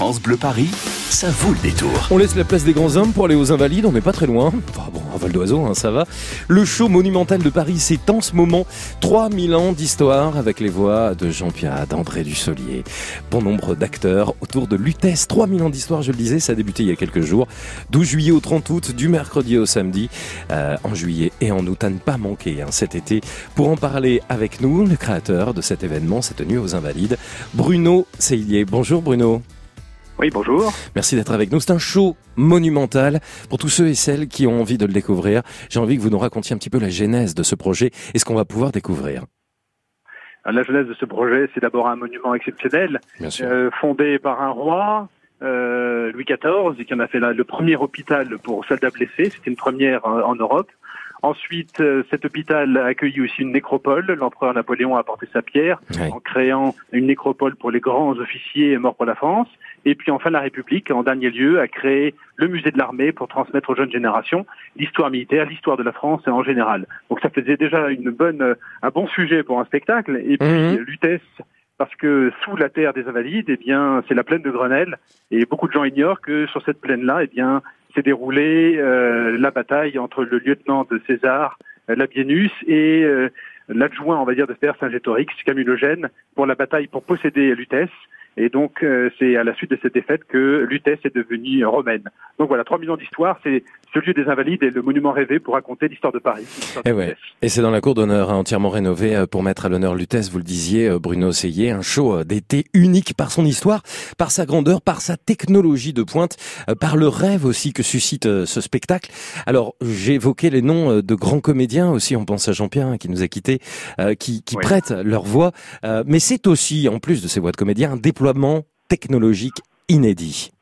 France Bleu Paris, ça vaut le détour. On laisse la place des grands hommes pour aller aux Invalides, on n'est pas très loin. Enfin bon, un vol d'oiseau, hein, ça va. Le show monumental de Paris, c'est en ce moment 3000 ans d'histoire avec les voix de Jean Pierre, d'André Dussolier. Bon nombre d'acteurs autour de Lutèce. 3000 ans d'histoire, je le disais, ça a débuté il y a quelques jours. 12 juillet au 30 août, du mercredi au samedi, euh, en juillet et en août, à ne pas manquer hein, cet été. Pour en parler avec nous, le créateur de cet événement, cette nuit aux Invalides, Bruno Seillier. Bonjour Bruno. Oui, bonjour. Merci d'être avec nous. C'est un show monumental pour tous ceux et celles qui ont envie de le découvrir. J'ai envie que vous nous racontiez un petit peu la genèse de ce projet et ce qu'on va pouvoir découvrir. La genèse de ce projet, c'est d'abord un monument exceptionnel, euh, fondé par un roi, euh, Louis XIV, qui en a fait le premier hôpital pour soldats blessés. C'était une première euh, en Europe. Ensuite, euh, cet hôpital a accueilli aussi une nécropole. L'empereur Napoléon a apporté sa pierre en créant une nécropole pour les grands officiers morts pour la France. Et puis enfin, la République, en dernier lieu, a créé le musée de l'armée pour transmettre aux jeunes générations l'histoire militaire, l'histoire de la France en général. Donc ça faisait déjà une bonne, euh, un bon sujet pour un spectacle. Et puis mmh. Lutèce parce que sous la terre des Invalides, eh bien, c'est la plaine de Grenelle, et beaucoup de gens ignorent que sur cette plaine-là, eh bien, s'est déroulée euh, la bataille entre le lieutenant de César, euh, Labienus, et euh, l'adjoint, on va dire, de Saint-Gétorix, Camille Eugène, pour la bataille pour posséder Lutèce. Et donc, euh, c'est à la suite de cette défaite que Lutèce est devenue romaine. Donc voilà, 3000 ans d'histoire, c'est ce lieu des Invalides et le monument rêvé pour raconter l'histoire de Paris. et, eh et c'est dans la cour d'honneur hein, entièrement rénovée euh, pour mettre à l'honneur Lutèce, vous le disiez, euh, Bruno Seillet, un show d'été unique par son histoire, par sa grandeur, par sa technologie de pointe, par le rêve aussi que suscite ce spectacle. Alors, j'ai évoqué les noms de grands comédiens aussi, on pense à Jean-Pierre hein, qui nous a quittés, qui, qui prêtent leur voix, mais c'est aussi, en plus de ces voix de comédiens, un déploiement technologique inédit.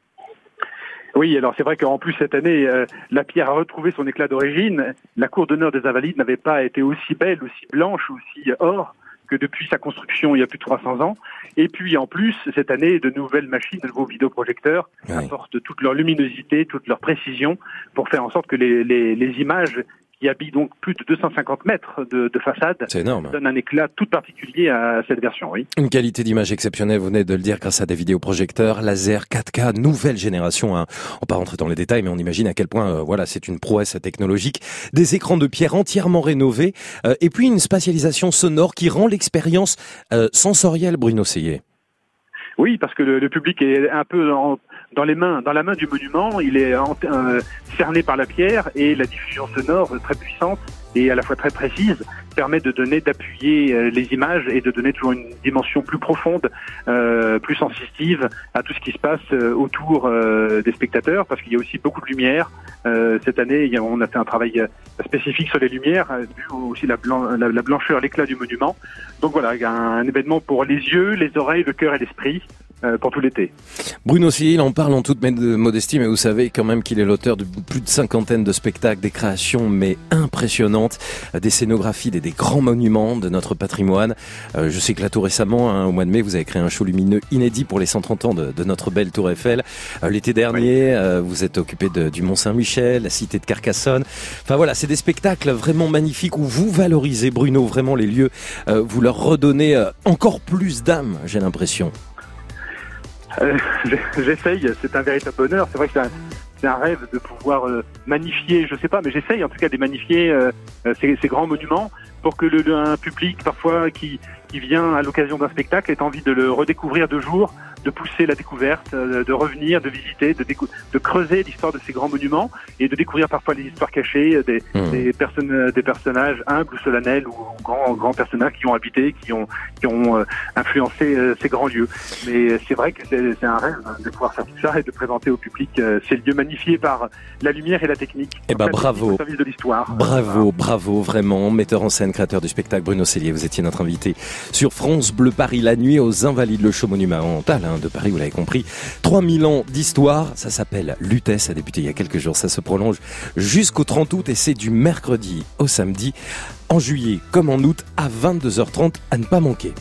Oui, alors c'est vrai qu'en plus cette année, euh, la pierre a retrouvé son éclat d'origine. La cour d'honneur des Invalides n'avait pas été aussi belle, aussi blanche, aussi or que depuis sa construction il y a plus de 300 ans. Et puis en plus, cette année, de nouvelles machines, de nouveaux vidéoprojecteurs apportent toute leur luminosité, toute leur précision pour faire en sorte que les, les, les images qui habille donc plus de 250 mètres de, de façade. C'est énorme. Donne un éclat tout particulier à cette version, oui. Une qualité d'image exceptionnelle, vous venez de le dire, grâce à des vidéoprojecteurs laser 4K, nouvelle génération. Hein. On va pas rentrer dans les détails, mais on imagine à quel point, euh, voilà, c'est une prouesse technologique. Des écrans de pierre entièrement rénovés, euh, et puis une spatialisation sonore qui rend l'expérience euh, sensorielle, Bruno Seyé. Oui, parce que le, public est un peu dans les mains, dans la main du monument. Il est euh, cerné par la pierre et la diffusion sonore très puissante et à la fois très précise permet de donner, d'appuyer euh, les images et de donner toujours une dimension plus profonde, euh, plus sensitive à tout ce qui se passe euh, autour euh, des spectateurs, parce qu'il y a aussi beaucoup de lumière. cette année, on a fait un travail spécifique sur les lumières, vu aussi la, la blancheur, l'éclat du monument. Donc voilà, il un événement pour les yeux, les oreilles, le cœur et l'esprit. Euh, pour tout l'été. Bruno Sill en parle en toute modestie, mais vous savez quand même qu'il est l'auteur de plus de cinquantaine de spectacles, des créations mais impressionnantes, euh, des scénographies, des, des grands monuments de notre patrimoine. Euh, je sais que là tout récemment, hein, au mois de mai, vous avez créé un show lumineux inédit pour les 130 ans de, de notre belle Tour Eiffel. L'été dernier, vous êtes occupé de, du Mont Saint-Michel, la cité de Carcassonne. Enfin voilà, c'est des spectacles vraiment magnifiques où vous valorisez Bruno vraiment les lieux, vous leur redonnez encore plus d'âme, j'ai l'impression. Euh, j'essaye, c'est un véritable bonheur. C'est vrai que c'est un, rêve de pouvoir euh, magnifier, je sais pas, mais j'essaye en tout cas de magnifier euh, ces, ces, grands monuments pour que le, un public parfois qui, qui vient à l'occasion d'un spectacle ait envie de le redécouvrir de jour, de pousser la découverte, euh, de revenir, de visiter, de, de creuser l'histoire de ces grands monuments et de découvrir parfois les histoires cachées euh, des, mmh. des, personnes, euh, des personnages humbles ou solennels ou grands, grands personnages qui ont habité, qui ont, qui ont influencé ces grands lieux. Mais c'est vrai que c'est un rêve de pouvoir faire tout ça et de présenter au public ces lieux magnifiés par la lumière et la technique. Eh ben bravo. service de l'histoire. Bravo, bravo, vraiment. Metteur en scène, créateur du spectacle, Bruno Cellier, vous étiez notre invité sur France Bleu Paris la nuit aux Invalides, le show monumental de Paris, vous l'avez compris. 3000 ans d'histoire, ça s'appelle Lutèce, ça a débuté il y a quelques jours, ça se prolonge jusqu'au 30 août et c'est du mercredi au samedi, en juillet comme en août à 22h30 à ne pas manquer.